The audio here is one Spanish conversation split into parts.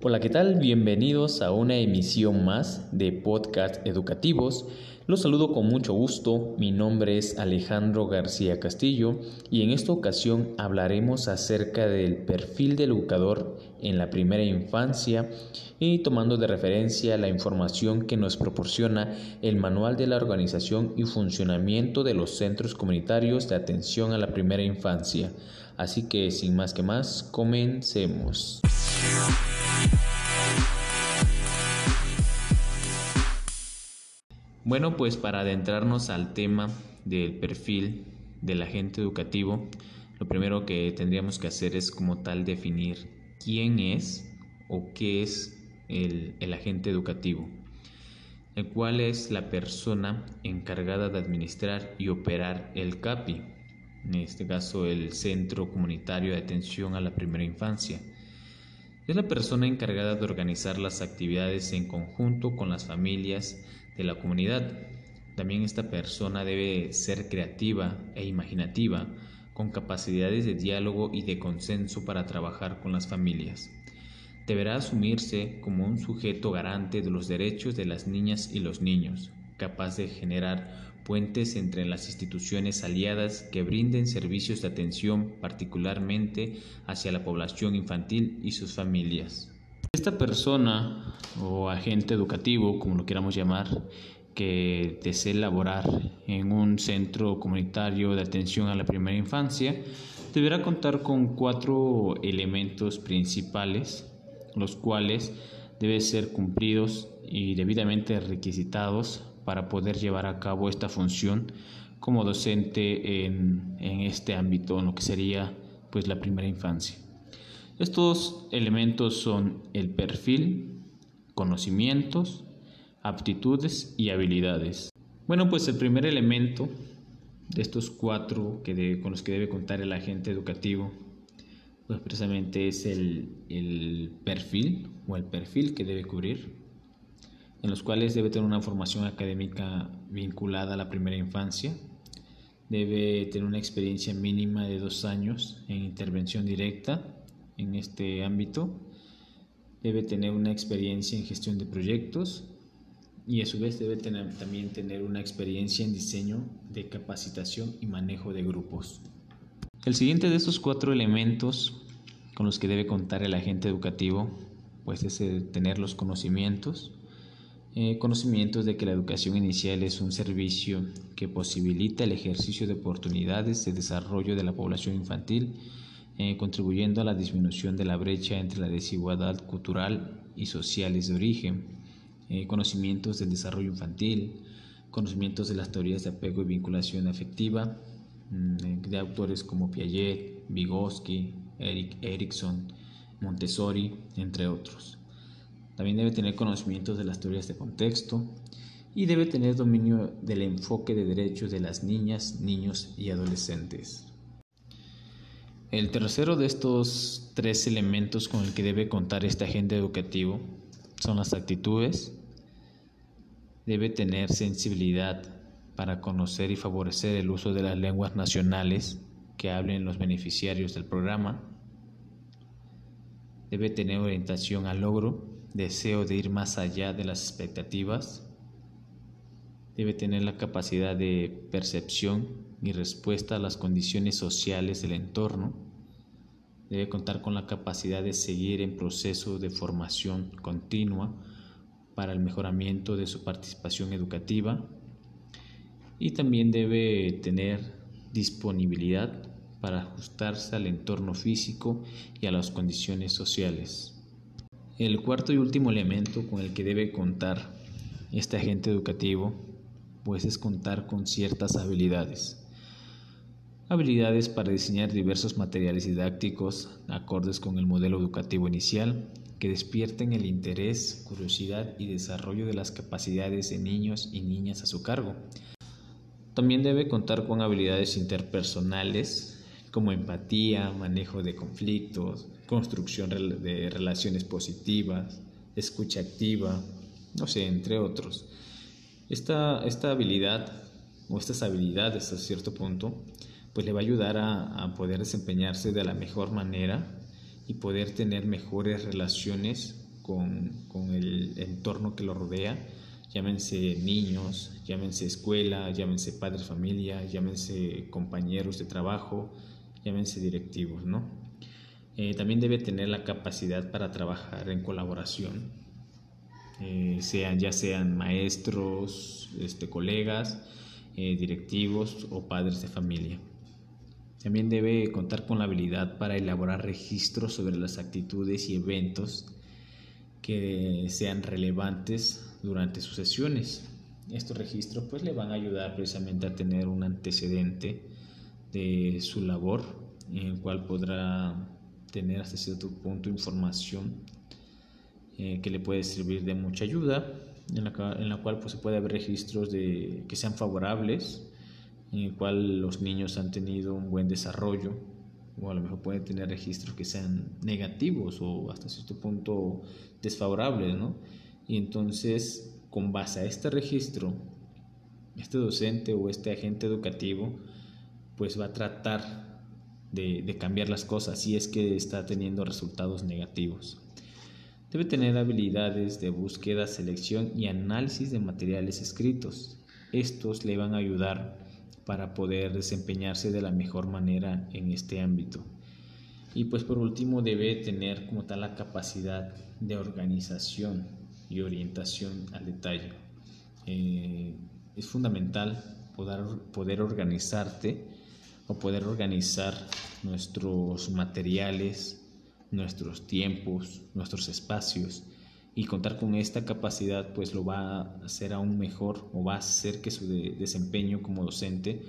Hola, ¿qué tal? Bienvenidos a una emisión más de Podcast Educativos. Los saludo con mucho gusto. Mi nombre es Alejandro García Castillo y en esta ocasión hablaremos acerca del perfil del educador en la primera infancia y tomando de referencia la información que nos proporciona el Manual de la Organización y Funcionamiento de los Centros Comunitarios de Atención a la Primera Infancia. Así que sin más que más, comencemos. Bueno, pues para adentrarnos al tema del perfil del agente educativo, lo primero que tendríamos que hacer es como tal definir quién es o qué es el, agente educativo, el cual es la persona encargada de administrar y operar el CAPI, en este caso el Centro Comunitario de Atención a la Primera Infancia. Es la persona encargada de organizar las actividades en conjunto con las familias de la comunidad. También esta persona debe ser creativa e imaginativa, con capacidades de diálogo y de consenso para trabajar con las familias. Deberá asumirse como un sujeto garante de los derechos de las niñas y los niños, capaz de generar puentes entre las instituciones aliadas que brinden servicios de atención particularmente hacia la población infantil y sus familias. Esta persona o agente educativo, como lo queramos llamar, que desee laborar en un centro comunitario de atención a la primera infancia, deberá contar con cuatro elementos principales, los cuales deben ser cumplidos y debidamente requisitados para poder llevar a cabo esta función como docente en, este ámbito, en lo que sería pues la primera infancia. Estos elementos son el perfil, conocimientos, aptitudes y habilidades. Bueno, pues el primer elemento de estos cuatro que con los que debe contar el agente educativo, pues precisamente es el, el perfil o el perfil que debe cubrir en los cuales debe tener una formación académica vinculada a la primera infancia, debe tener una experiencia mínima de dos años en intervención directa en este ámbito, debe tener una experiencia en gestión de proyectos y a su vez debe tener, también tener una experiencia en diseño de capacitación y manejo de grupos. El siguiente de estos cuatro elementos con los que debe contar el agente educativo pues es tener los conocimientos, eh, conocimientos de que la educación inicial es un servicio que posibilita el ejercicio de oportunidades de desarrollo de la población infantil, eh, contribuyendo a la disminución de la brecha entre la desigualdad cultural y sociales de origen, eh, conocimientos del desarrollo infantil, conocimientos de las teorías de apego y vinculación afectiva, mm, de autores como Piaget, Vygotsky, Eric Erickson, Montessori, entre otros. También debe tener conocimientos de las teorías de contexto y debe tener dominio del enfoque de derechos de las niñas, niños y adolescentes. El tercero de estos tres elementos con el que debe contar este agente educativo son las actitudes. Debe tener sensibilidad para conocer y favorecer el uso de las lenguas nacionales que hablen los beneficiarios del programa. Debe tener orientación al logro deseo de ir más allá de las expectativas, debe tener la capacidad de percepción y respuesta a las condiciones sociales del entorno, debe contar con la capacidad de seguir en proceso de formación continua para el mejoramiento de su participación educativa y también debe tener disponibilidad para ajustarse al entorno físico y a las condiciones sociales. El cuarto y último elemento con el que debe contar este agente educativo pues es contar con ciertas habilidades. Habilidades para diseñar diversos materiales didácticos acordes con el modelo educativo inicial que despierten el interés, curiosidad y desarrollo de las capacidades de niños y niñas a su cargo. También debe contar con habilidades interpersonales como empatía, manejo de conflictos, construcción de relaciones positivas, escucha activa, no sé, entre otros. Esta, esta habilidad o estas habilidades a cierto punto, pues le va a ayudar a, poder desempeñarse de la mejor manera y poder tener mejores relaciones con, con, el entorno que lo rodea, llámense niños, llámense escuela, llámense padres familia, llámense compañeros de trabajo, llámense directivos, ¿no? Eh, también debe tener la capacidad para trabajar en colaboración, eh, sean, ya sean maestros, este, colegas, eh, directivos o padres de familia. También debe contar con la habilidad para elaborar registros sobre las actitudes y eventos que sean relevantes durante sus sesiones. Estos registros pues le van a ayudar precisamente a tener un antecedente de su labor en el cual podrá tener hasta cierto punto información eh, que le puede servir de mucha ayuda, en la, cual pues, se puede ver registros de, que sean favorables, en el cual los niños han tenido un buen desarrollo, o a lo mejor pueden tener registros que sean negativos o hasta cierto punto desfavorables, ¿no? Y entonces, con base a este registro, este docente o este agente educativo, pues va a tratar de, cambiar las cosas si es que está teniendo resultados negativos. Debe tener habilidades de búsqueda, selección y análisis de materiales escritos. Estos le van a ayudar para poder desempeñarse de la mejor manera en este ámbito. Y pues por último debe tener como tal la capacidad de organización y orientación al detalle. Eh, es fundamental poder, poder organizarte o poder organizar nuestros materiales, nuestros tiempos, nuestros espacios y contar con esta capacidad pues lo va a hacer aún mejor o va a hacer que su desempeño como docente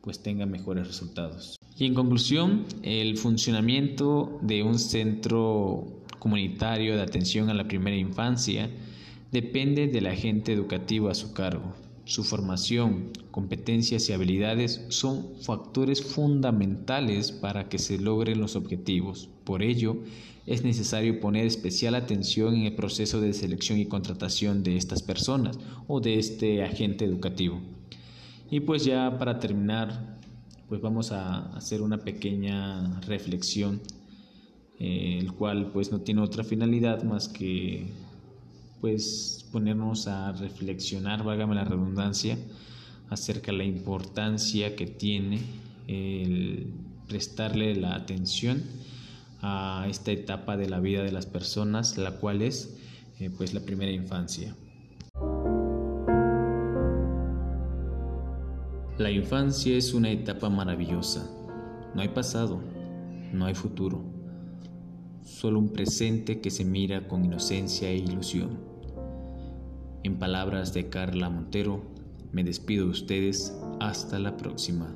pues tenga mejores resultados. Y en conclusión, el funcionamiento de un centro comunitario de atención a la primera infancia depende del agente educativo a su cargo. Su formación, competencias y habilidades son factores fundamentales para que se logren los objetivos. Por ello, es necesario poner especial atención en el proceso de selección y contratación de estas personas o de este agente educativo. Y pues ya para terminar, pues vamos a hacer una pequeña reflexión, eh, el cual pues no tiene otra finalidad más que pues ponernos a reflexionar, válgame la redundancia, acerca de la importancia que tiene el prestarle la atención a esta etapa de la vida de las personas, la cual es eh, pues la primera infancia. La infancia es una etapa maravillosa. No hay pasado, no hay futuro, solo un presente que se mira con inocencia e ilusión. En palabras de Carla Montero, me despido de ustedes. Hasta la próxima.